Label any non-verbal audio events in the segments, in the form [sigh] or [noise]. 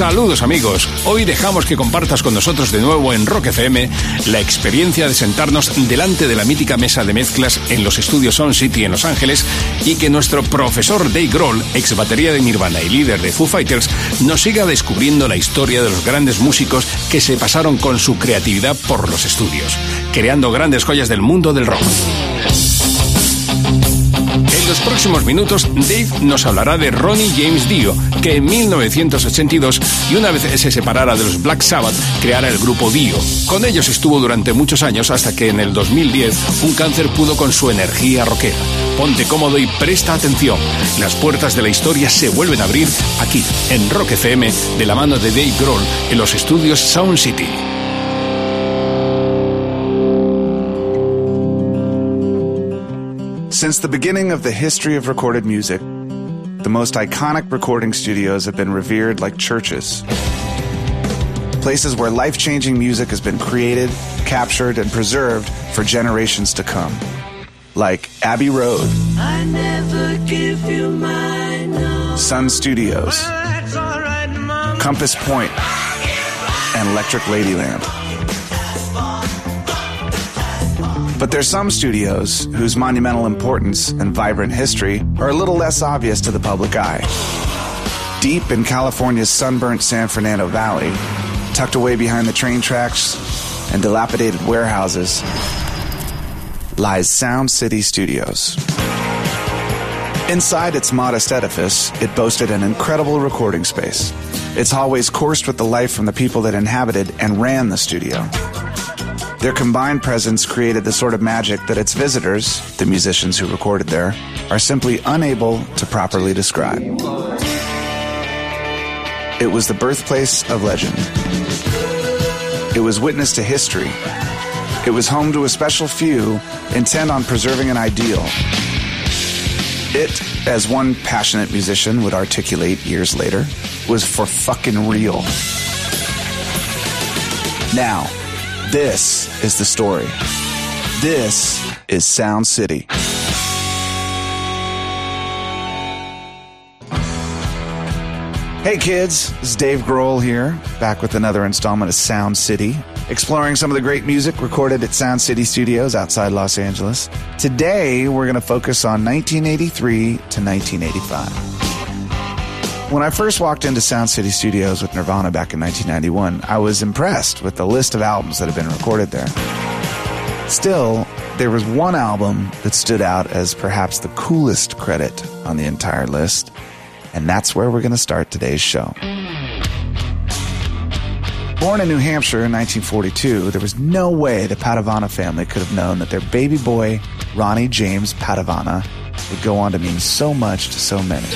Saludos amigos, hoy dejamos que compartas con nosotros de nuevo en Rock FM la experiencia de sentarnos delante de la mítica mesa de mezclas en los estudios Sound City en Los Ángeles y que nuestro profesor Dave Grohl, ex batería de Nirvana y líder de Foo Fighters, nos siga descubriendo la historia de los grandes músicos que se pasaron con su creatividad por los estudios, creando grandes joyas del mundo del rock. Los próximos minutos, Dave nos hablará de Ronnie James Dio, que en 1982, y una vez se separara de los Black Sabbath, creara el grupo Dio. Con ellos estuvo durante muchos años hasta que en el 2010 un cáncer pudo con su energía rockera. Ponte cómodo y presta atención. Las puertas de la historia se vuelven a abrir aquí, en Rock FM, de la mano de Dave Grohl, en los estudios Sound City. Since the beginning of the history of recorded music, the most iconic recording studios have been revered like churches. Places where life changing music has been created, captured, and preserved for generations to come. Like Abbey Road, Sun Studios, Compass Point, and Electric Ladyland. But there's some studios whose monumental importance and vibrant history are a little less obvious to the public eye. Deep in California's sunburnt San Fernando Valley, tucked away behind the train tracks and dilapidated warehouses, lies Sound City Studios. Inside its modest edifice, it boasted an incredible recording space. Its hallways coursed with the life from the people that inhabited and ran the studio. Their combined presence created the sort of magic that its visitors, the musicians who recorded there, are simply unable to properly describe. It was the birthplace of legend. It was witness to history. It was home to a special few intent on preserving an ideal. It, as one passionate musician would articulate years later, was for fucking real. Now, this is the story. This is Sound City. Hey kids, is Dave Grohl here, back with another installment of Sound City, exploring some of the great music recorded at Sound City Studios outside Los Angeles. Today, we're going to focus on 1983 to 1985. When I first walked into Sound City Studios with Nirvana back in 1991, I was impressed with the list of albums that had been recorded there. Still, there was one album that stood out as perhaps the coolest credit on the entire list, and that's where we're going to start today's show. Born in New Hampshire in 1942, there was no way the Padavona family could have known that their baby boy, Ronnie James Padavona, would go on to mean so much to so many.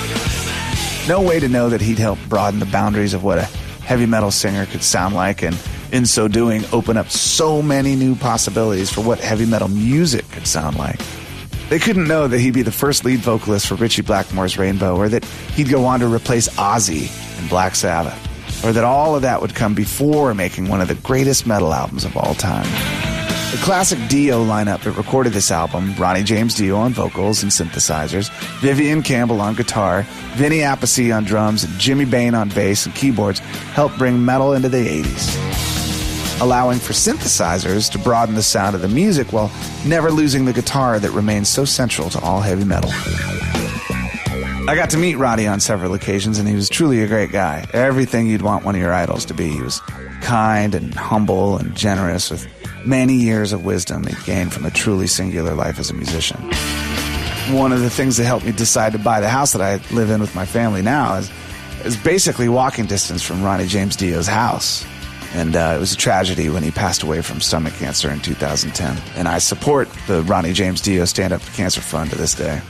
No way to know that he'd help broaden the boundaries of what a heavy metal singer could sound like, and in so doing, open up so many new possibilities for what heavy metal music could sound like. They couldn't know that he'd be the first lead vocalist for Ritchie Blackmore's Rainbow, or that he'd go on to replace Ozzy in Black Sabbath, or that all of that would come before making one of the greatest metal albums of all time. The classic Dio lineup that recorded this album, Ronnie James Dio on vocals and synthesizers, Vivian Campbell on guitar, Vinny Appice on drums, and Jimmy Bain on bass and keyboards, helped bring metal into the 80s allowing for synthesizers to broaden the sound of the music while never losing the guitar that remains so central to all heavy metal. I got to meet Ronnie on several occasions, and he was truly a great guy. Everything you'd want one of your idols to be. He was kind and humble and generous with many years of wisdom he gained from a truly singular life as a musician. One of the things that helped me decide to buy the house that I live in with my family now is, is basically walking distance from Ronnie James Dio's house. And uh, it was a tragedy when he passed away from stomach cancer in 2010. And I support the Ronnie James Dio Stand Up to Cancer Fund to this day.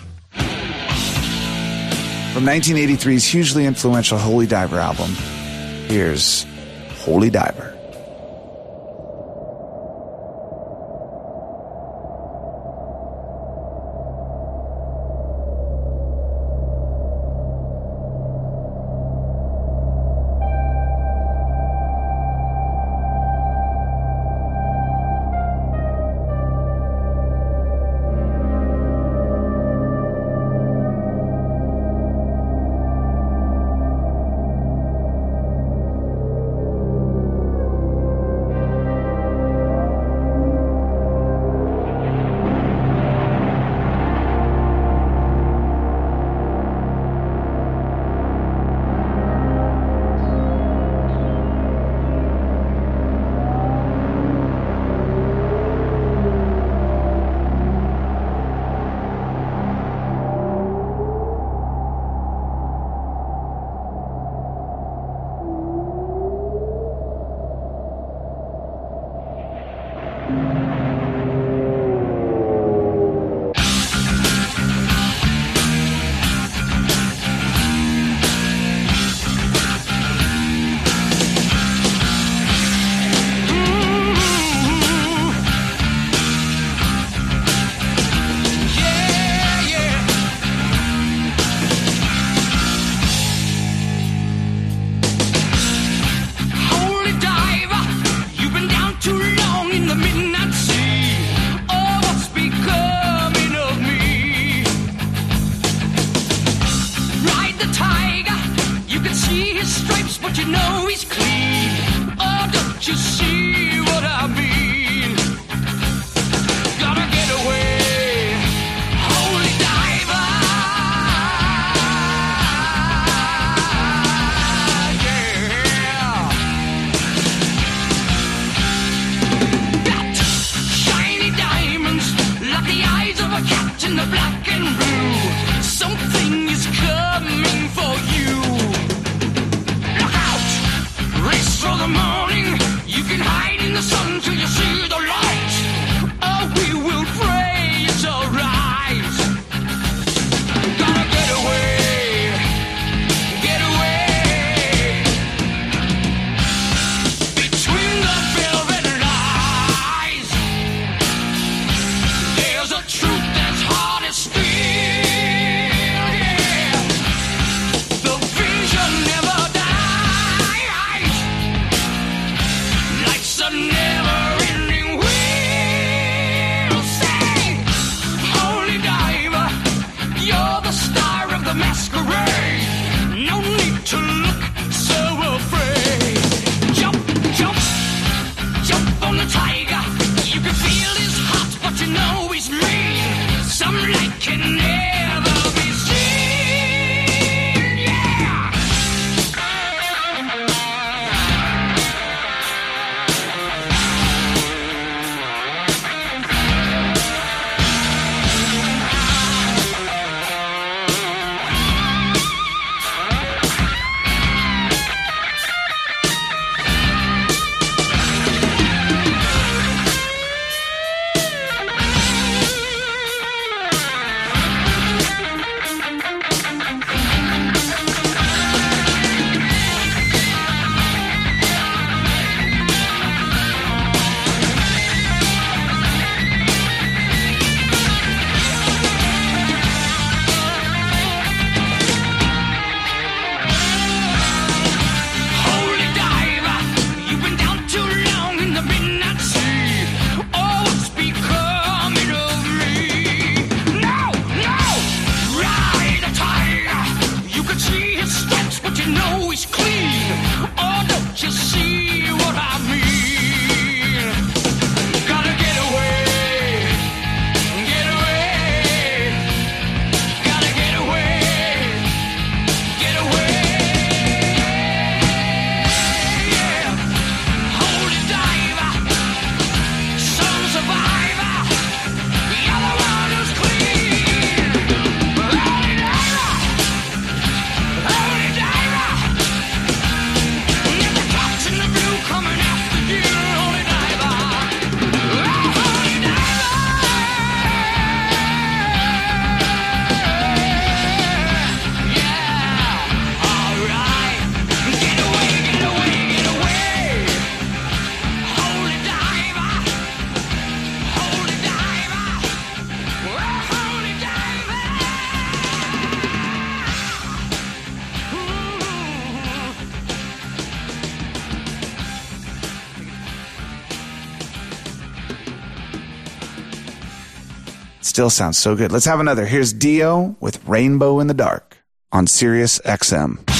From 1983's hugely influential Holy Diver album, here's Holy Diver. Still sounds so good. Let's have another. Here's Dio with Rainbow in the Dark on Sirius XM.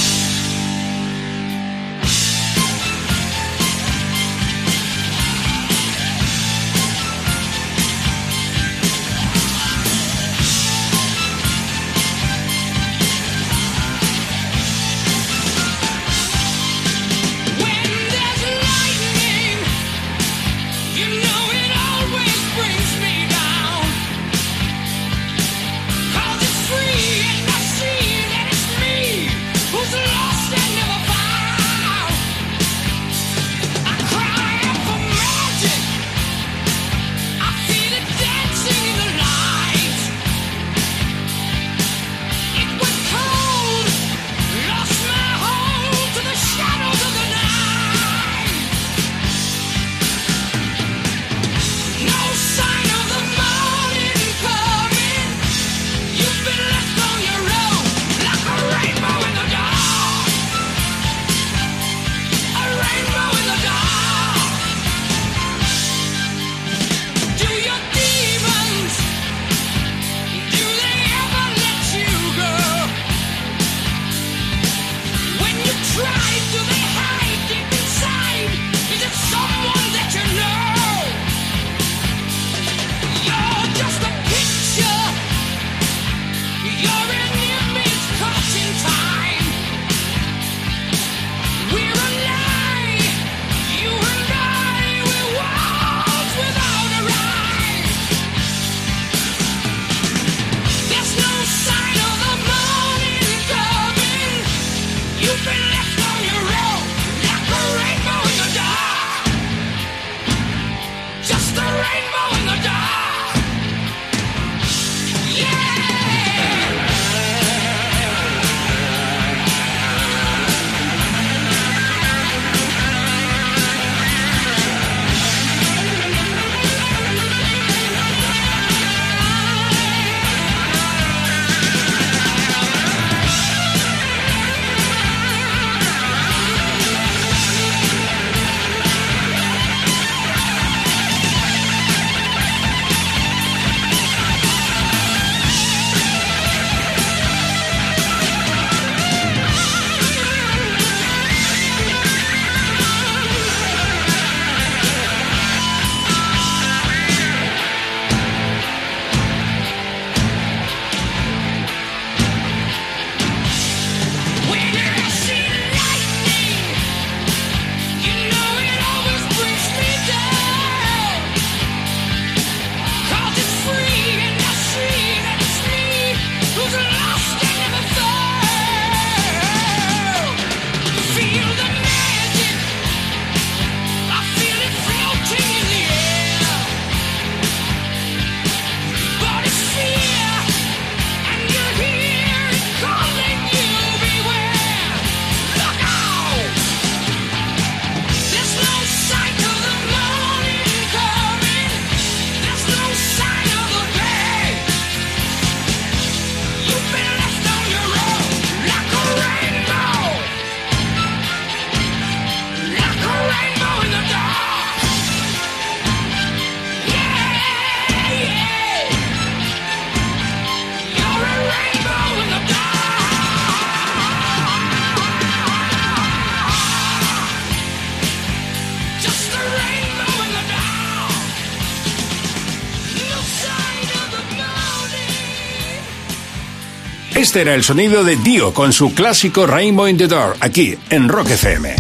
Era el sonido de Dio con su clásico Rainbow in the Door, aquí en Rock FM.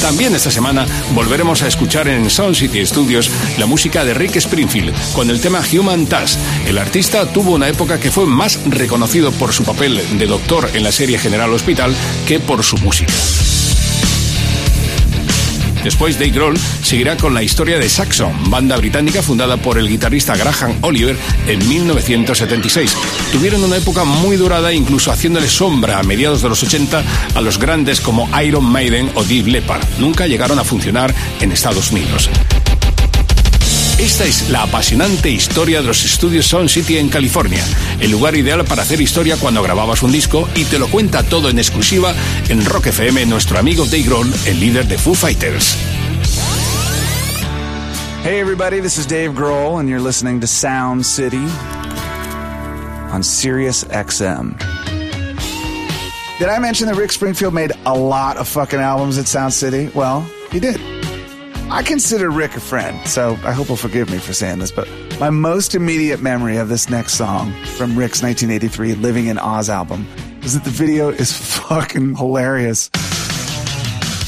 También esta semana volveremos a escuchar en Sound City Studios la música de Rick Springfield con el tema Human Touch. El artista tuvo una época que fue más reconocido por su papel de doctor en la serie General Hospital que por su música. Después, Dave Grohl seguirá con la historia de Saxon, banda británica fundada por el guitarrista Graham Oliver en 1976. Tuvieron una época muy dorada, incluso haciéndole sombra a mediados de los 80 a los grandes como Iron Maiden o Deep Leppard. Nunca llegaron a funcionar en Estados Unidos. Esta es la apasionante historia de los estudios Sound City en California, el lugar ideal para hacer historia cuando grababas un disco y te lo cuenta todo en exclusiva en Rock FM nuestro amigo Dave Grohl, el líder de Foo Fighters. Hey everybody, this is Dave Grohl and you're listening to Sound City on Sirius XM. Did I mention that Rick Springfield made a lot of fucking albums at Sound City? Well, he did. I consider Rick a friend, so I hope he'll forgive me for saying this, but my most immediate memory of this next song from Rick's 1983 Living in Oz album is that the video is [laughs] fucking hilarious.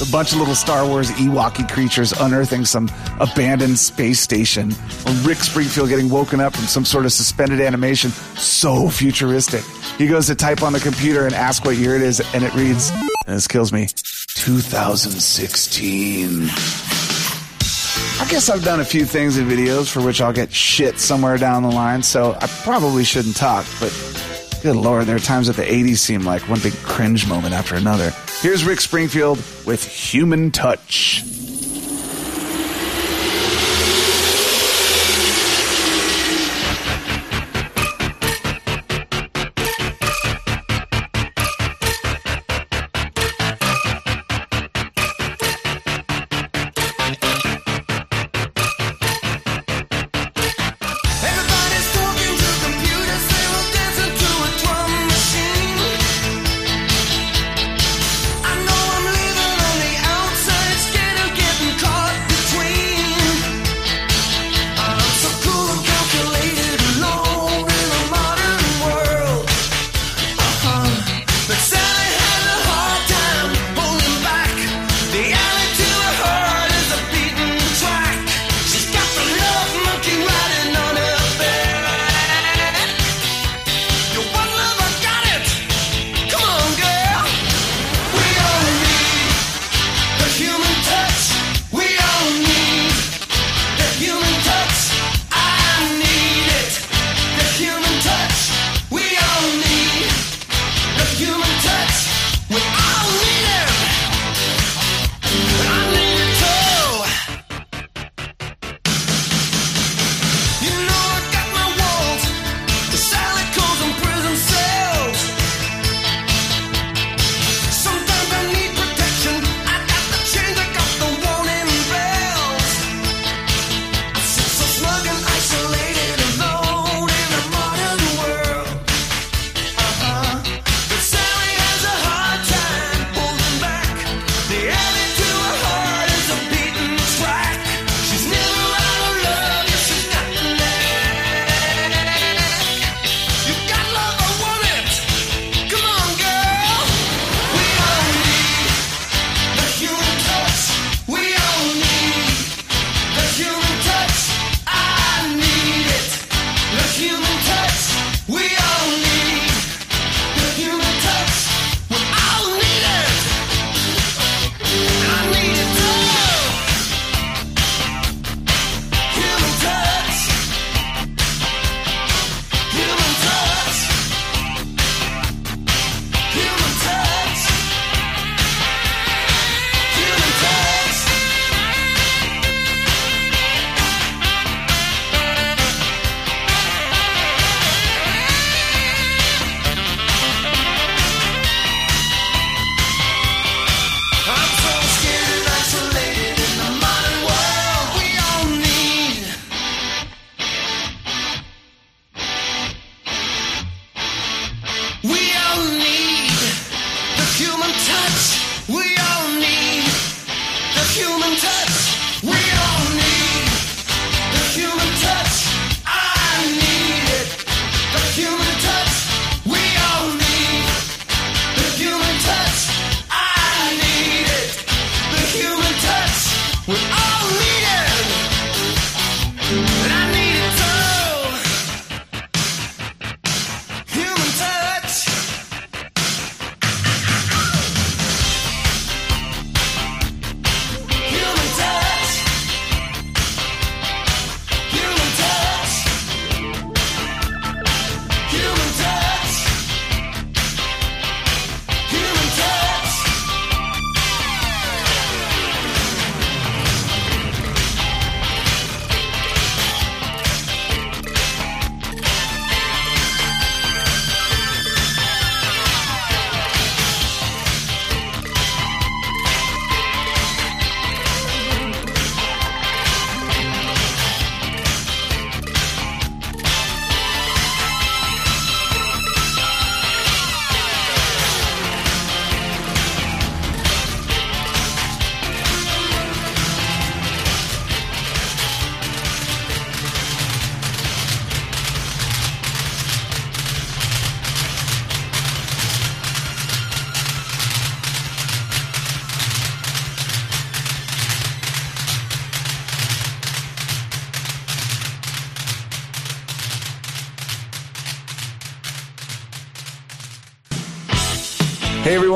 A bunch of little Star Wars Ewok creatures unearthing some abandoned space station. Rick Springfield getting woken up from some sort of suspended animation. So futuristic. He goes to type on the computer and ask what year it is, and it reads, and this kills me, 2016. I guess I've done a few things in videos for which I'll get shit somewhere down the line, so I probably shouldn't talk, but good lord, there are times that the 80s seem like one big cringe moment after another. Here's Rick Springfield with Human Touch.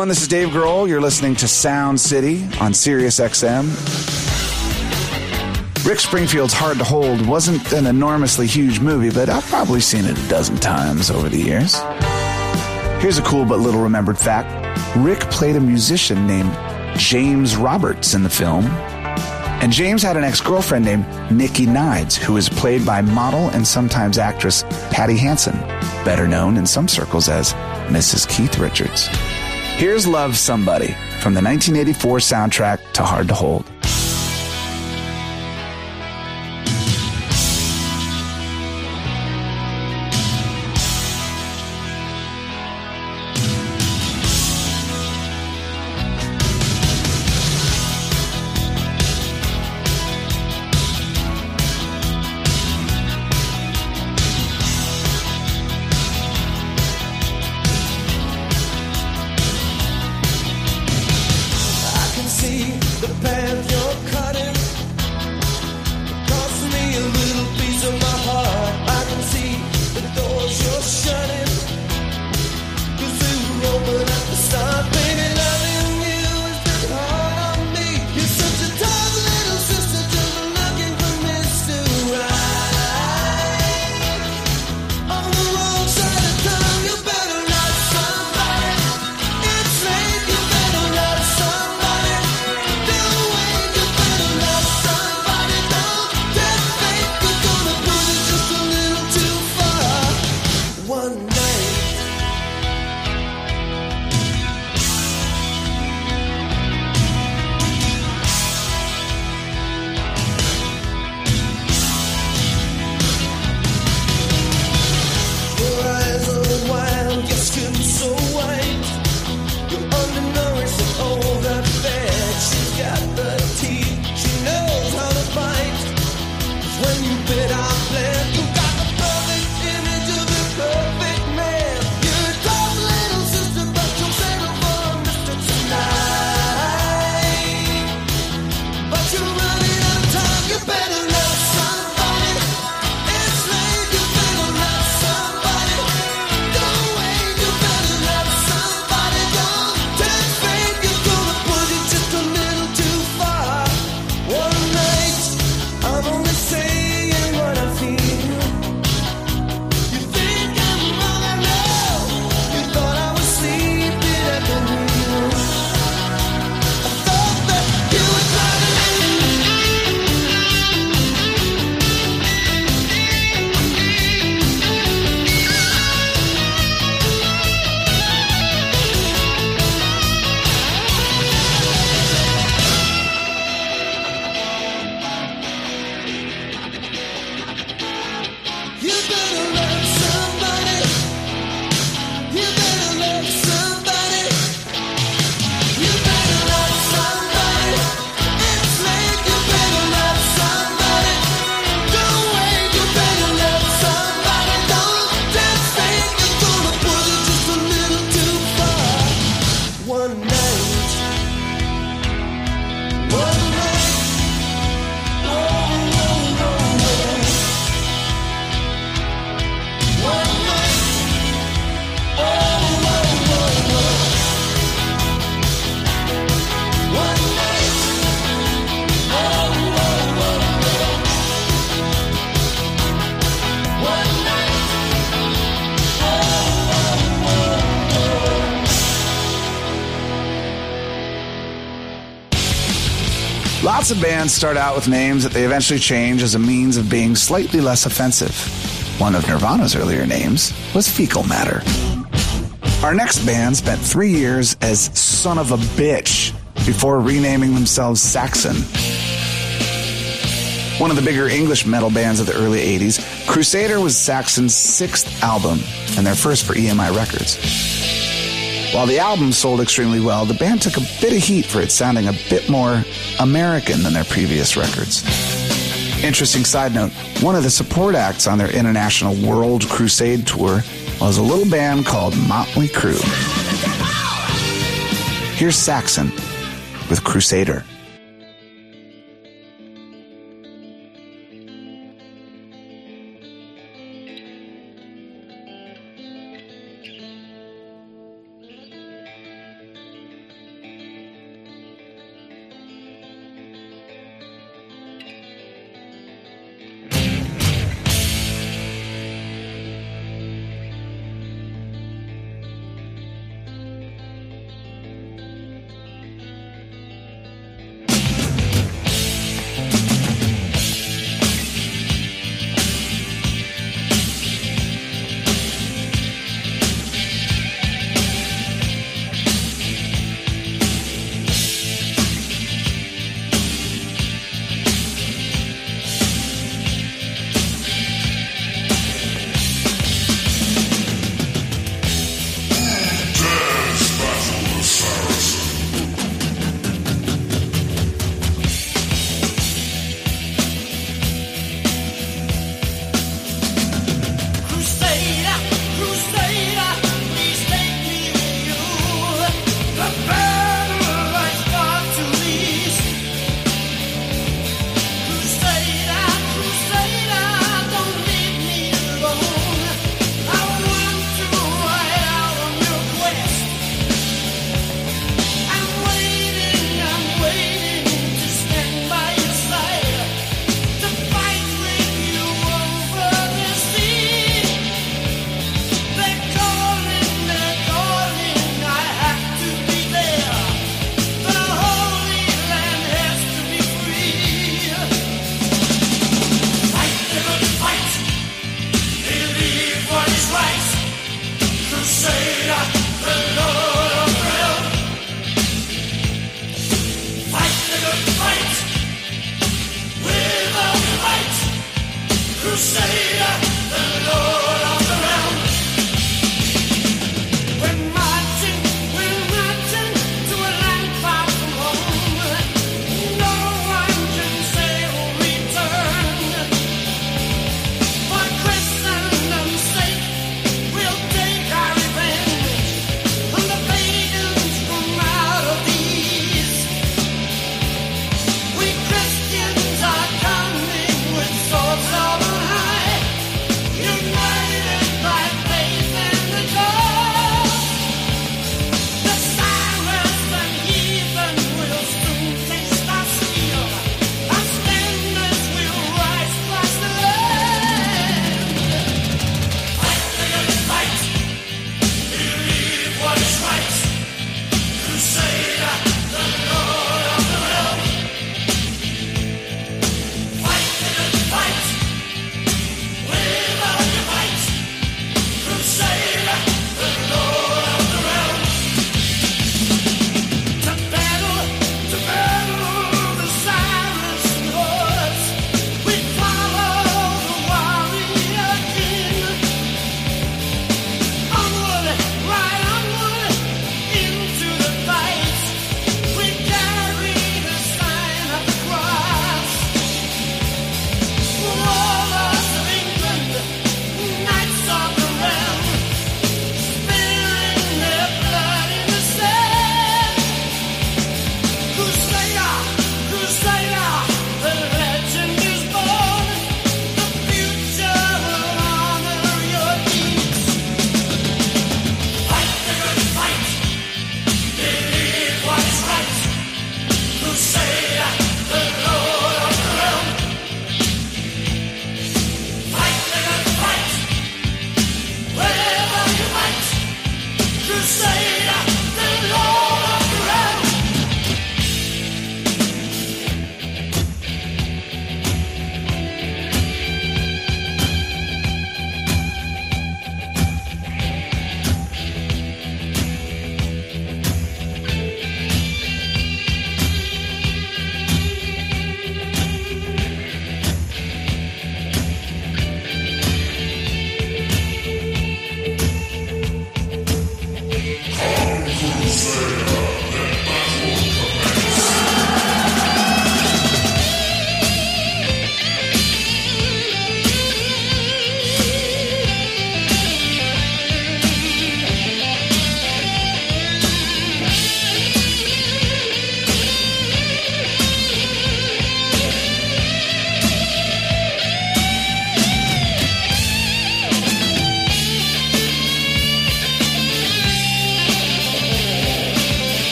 Everyone, this is Dave Grohl. You're listening to Sound City on Sirius XM. Rick Springfield's Hard to Hold wasn't an enormously huge movie, but I've probably seen it a dozen times over the years. Here's a cool but little remembered fact Rick played a musician named James Roberts in the film. And James had an ex girlfriend named Nikki Nides, who was played by model and sometimes actress Patti Hansen, better known in some circles as Mrs. Keith Richards. Here's Love Somebody from the 1984 soundtrack to Hard to Hold. Of bands start out with names that they eventually change as a means of being slightly less offensive. One of Nirvana's earlier names was Fecal Matter. Our next band spent three years as Son of a Bitch before renaming themselves Saxon. One of the bigger English metal bands of the early 80s, Crusader was Saxon's sixth album and their first for EMI Records. While the album sold extremely well, the band took a bit of heat for it sounding a bit more American than their previous records. Interesting side note one of the support acts on their international World Crusade tour was a little band called Motley Crue. Here's Saxon with Crusader.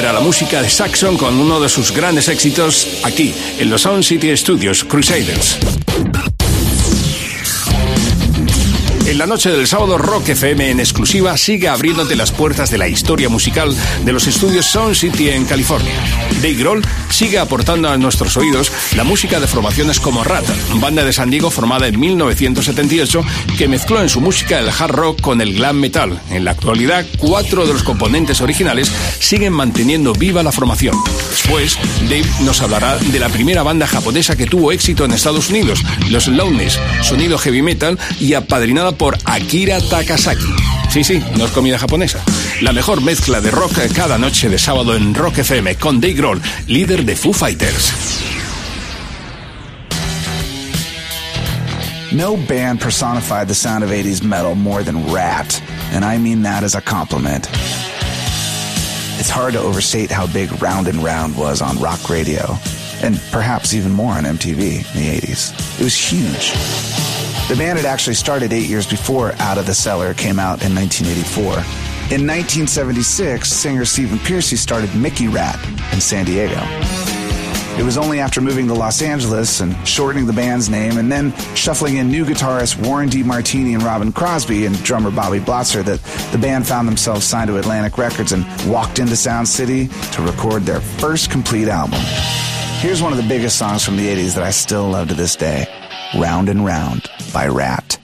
La música de Saxon con uno de sus grandes éxitos aquí, en los Sound City Studios, Crusaders. En la noche del sábado, Rock FM en exclusiva sigue abriéndote las puertas de la historia musical de los estudios Sound City en California. Dave Grohl sigue aportando a nuestros oídos la música de formaciones como Rat, banda de San Diego formada en 1978 que mezcló en su música el hard rock con el glam metal. En la actualidad, cuatro de los componentes originales siguen manteniendo viva la formación. Después, Dave nos hablará de la primera banda japonesa que tuvo éxito en Estados Unidos, los Lowness, sonido heavy metal y apadrinada por Akira Takasaki. Sí, sí, no es comida japonesa. La mejor mezcla de rock cada noche de sábado en Rock FM con Dave Grohl, líder de Foo Fighters. No band personified the sound of 80s metal more than Rat, and I mean that as a compliment. It's hard to overstate how big Round and Round was on rock radio, and perhaps even more on MTV in the 80s. It was huge. The band had actually started eight years before Out of the Cellar came out in 1984. In 1976, singer Stephen Pearcy started Mickey Ratt in San Diego. It was only after moving to Los Angeles and shortening the band's name and then shuffling in new guitarists Warren DeMartini and Robin Crosby and drummer Bobby Blotzer that the band found themselves signed to Atlantic Records and walked into Sound City to record their first complete album. Here's one of the biggest songs from the 80s that I still love to this day Round and Round by Ratt.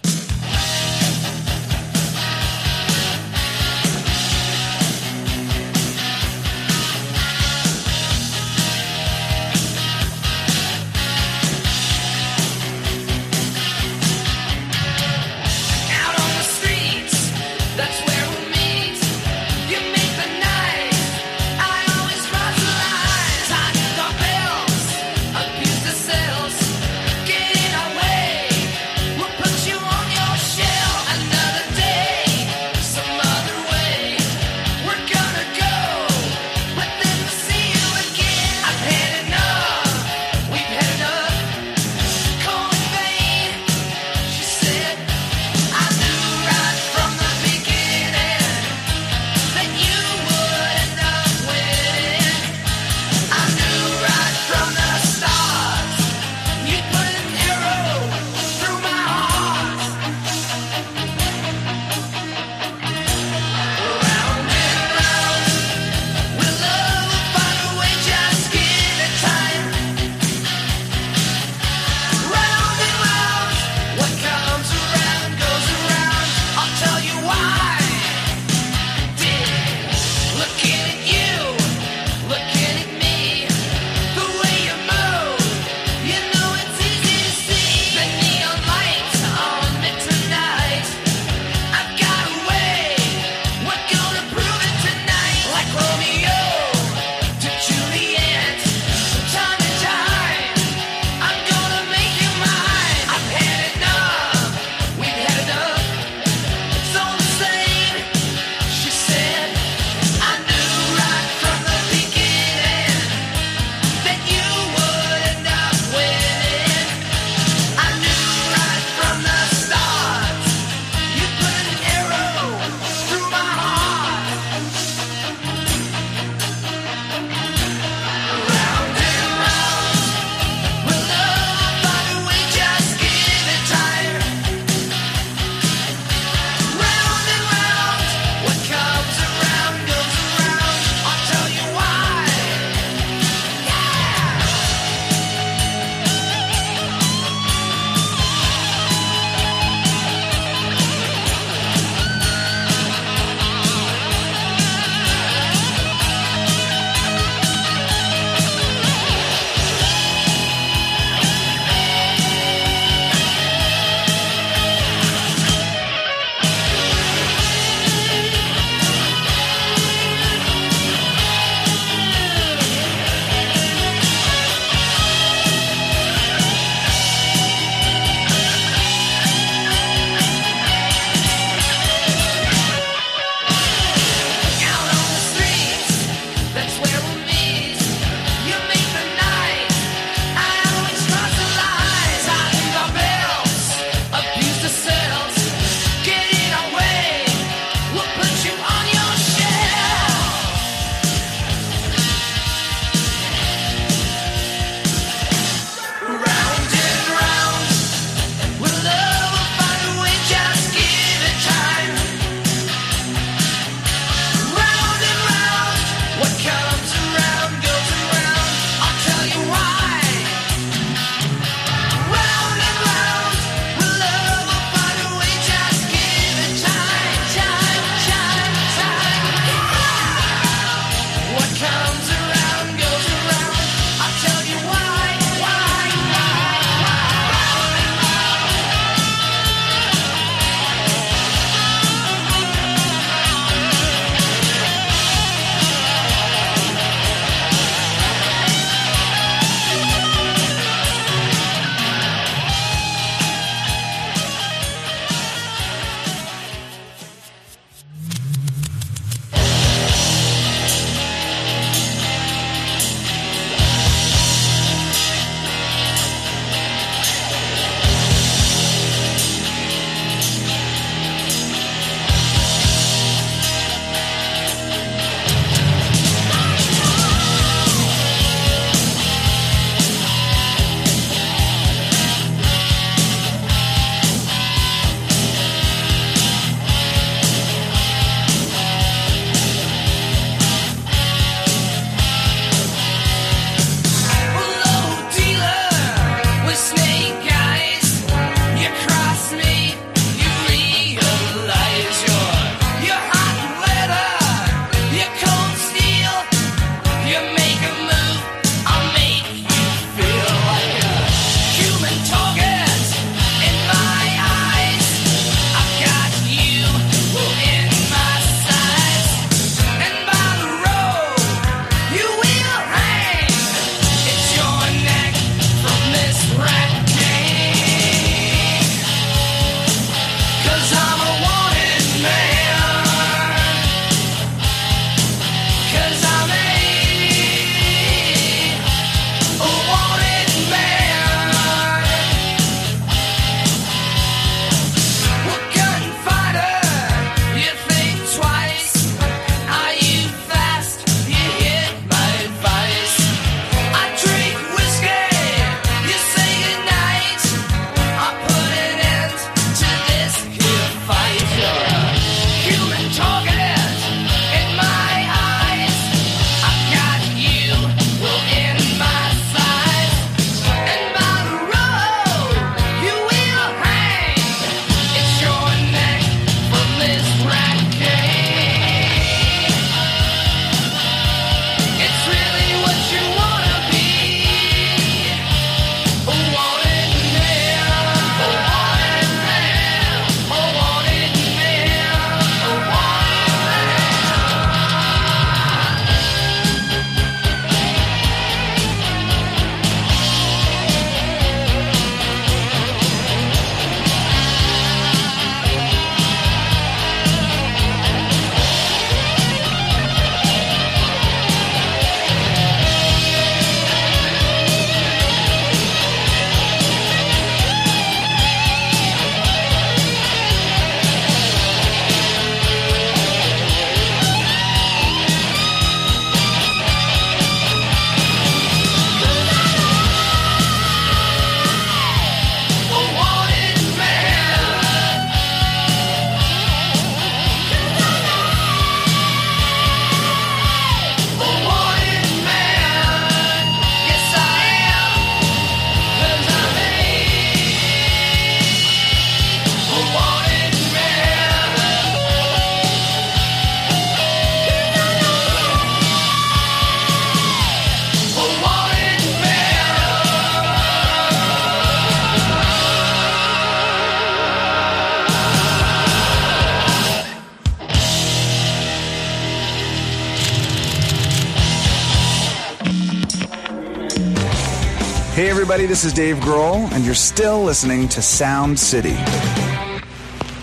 Everybody, this is Dave Grohl, and you're still listening to Sound City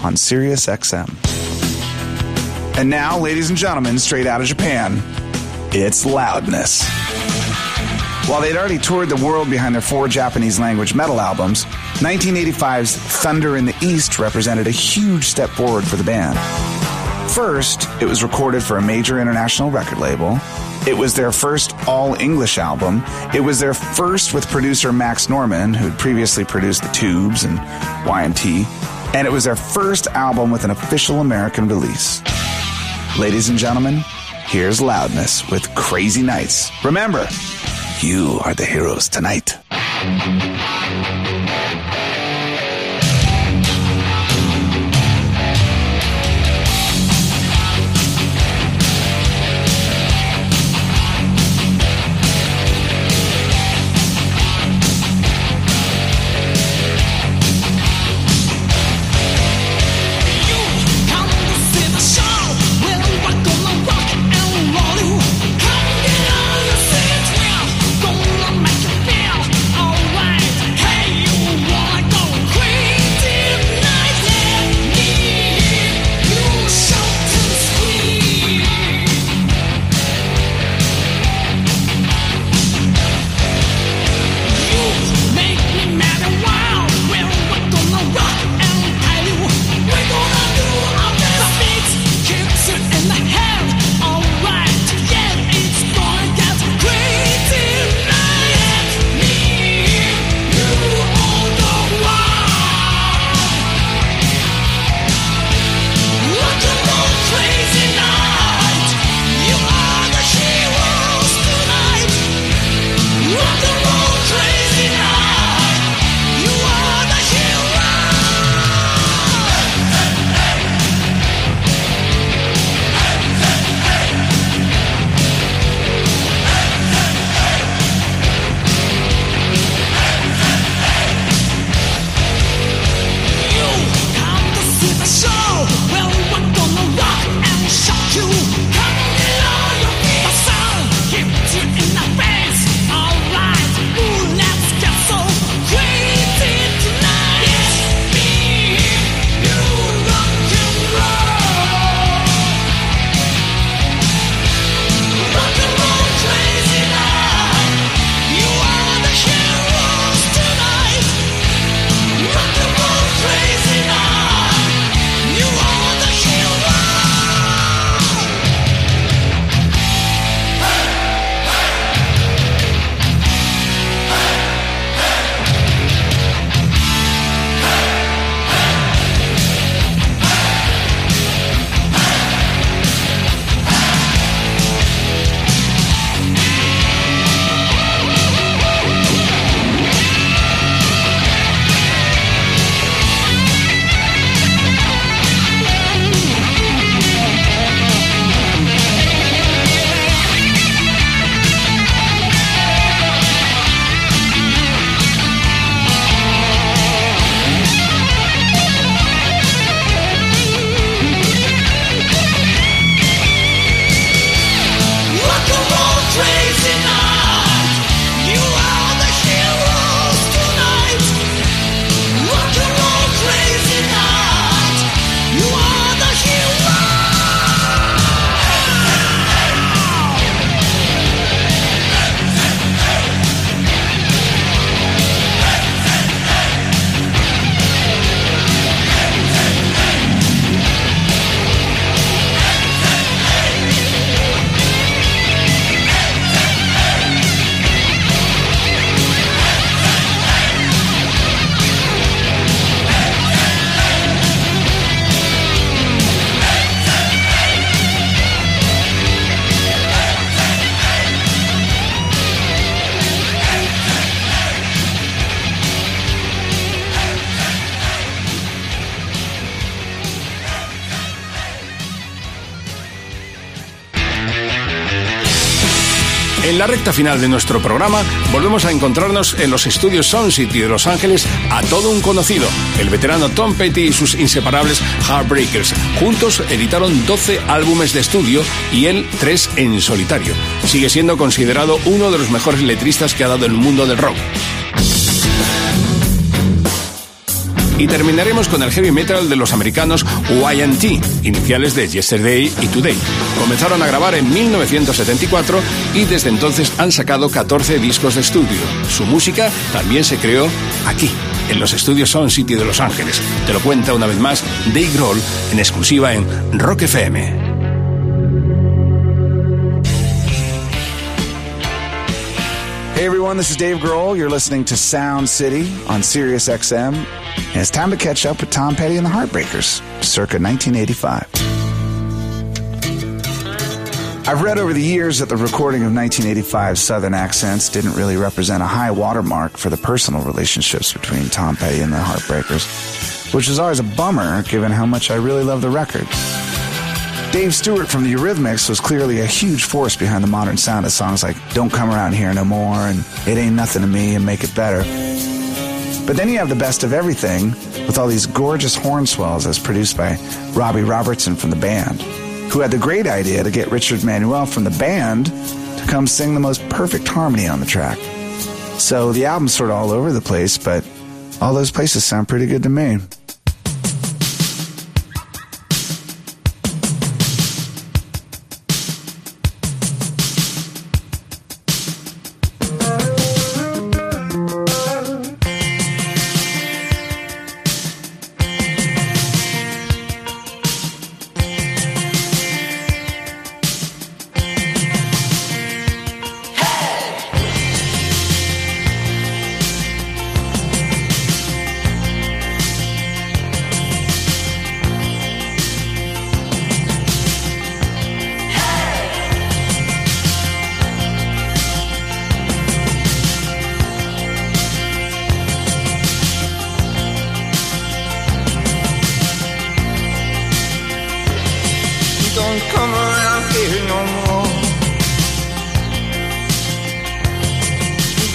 on Sirius XM. And now, ladies and gentlemen, straight out of Japan, it's Loudness. While they'd already toured the world behind their four Japanese language metal albums, 1985's Thunder in the East represented a huge step forward for the band. First, it was recorded for a major international record label. It was their first all English album. It was their first with producer Max Norman, who'd previously produced The Tubes and Y&T. And it was their first album with an official American release. Ladies and gentlemen, here's Loudness with Crazy Nights. Remember, you are the heroes tonight. La recta final de nuestro programa volvemos a encontrarnos en los estudios Sound City de Los Ángeles a todo un conocido, el veterano Tom Petty y sus inseparables Heartbreakers. Juntos editaron 12 álbumes de estudio y él 3 en solitario. Sigue siendo considerado uno de los mejores letristas que ha dado el mundo del rock. Y terminaremos con el heavy metal de los americanos YT, iniciales de Yesterday y Today. Comenzaron a grabar en 1974 y desde entonces han sacado 14 discos de estudio. Su música también se creó aquí, en los estudios Sound City de Los Ángeles. Te lo cuenta una vez más Dave Grohl en exclusiva en Rock FM. Hey everyone, this is Dave Grohl. You're listening to Sound City on Sirius XM. And it's time to catch up with Tom Petty and the Heartbreakers, circa 1985. I've read over the years that the recording of 1985's Southern accents didn't really represent a high watermark for the personal relationships between Tom Petty and the Heartbreakers, which is always a bummer given how much I really love the record. Dave Stewart from the Eurythmics was clearly a huge force behind the modern sound of songs like Don't Come Around Here No More and It Ain't Nothing to Me and Make It Better. But then you have the best of everything with all these gorgeous horn swells as produced by Robbie Robertson from the band, who had the great idea to get Richard Manuel from the band to come sing the most perfect harmony on the track. So the album's sort of all over the place, but all those places sound pretty good to me.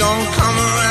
Don't come around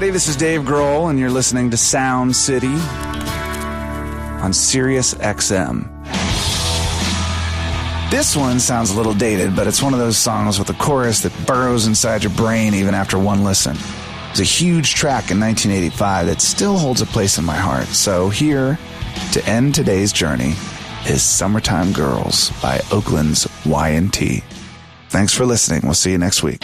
everybody, this is Dave Grohl, and you're listening to Sound City on Sirius XM. This one sounds a little dated, but it's one of those songs with a chorus that burrows inside your brain even after one listen. It's a huge track in 1985 that still holds a place in my heart. So here, to end today's journey, is Summertime Girls by Oakland's Y&T. Thanks for listening. We'll see you next week.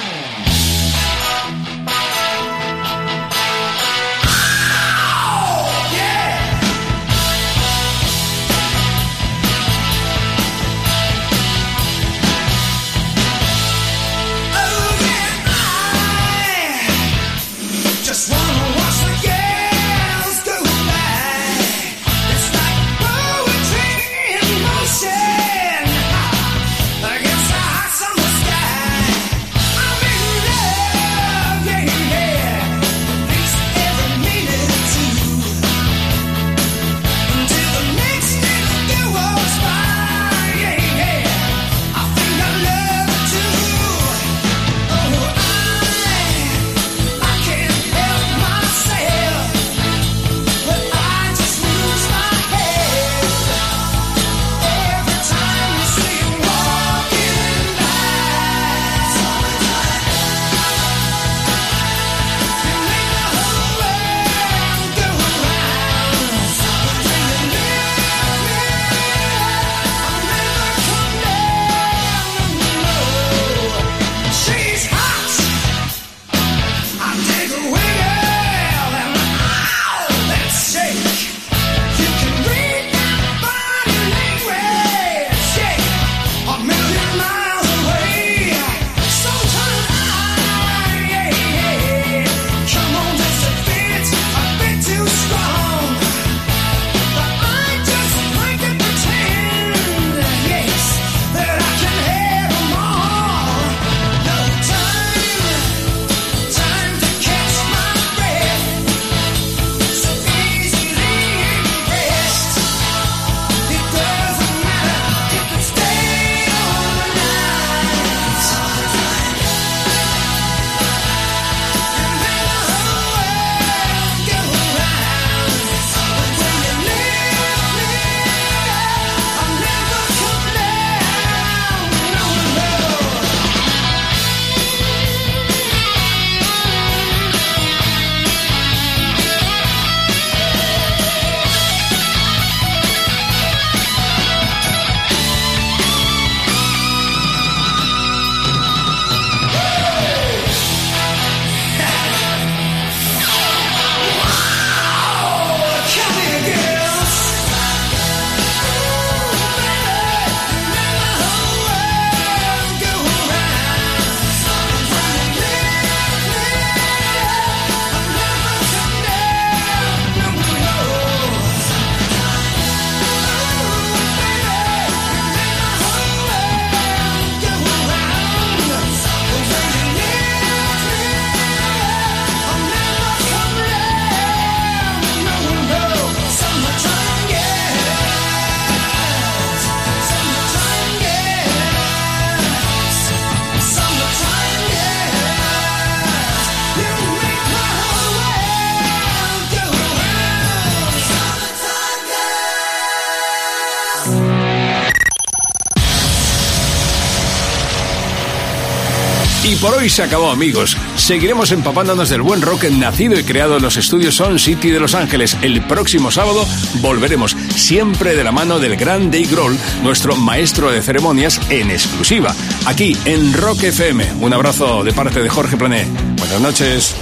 Por hoy se acabó, amigos. Seguiremos empapándonos del buen rock nacido y creado en los estudios Sound City de Los Ángeles. El próximo sábado volveremos, siempre de la mano del gran Dave Grohl, nuestro maestro de ceremonias en exclusiva, aquí en Rock FM. Un abrazo de parte de Jorge Plané. Buenas noches.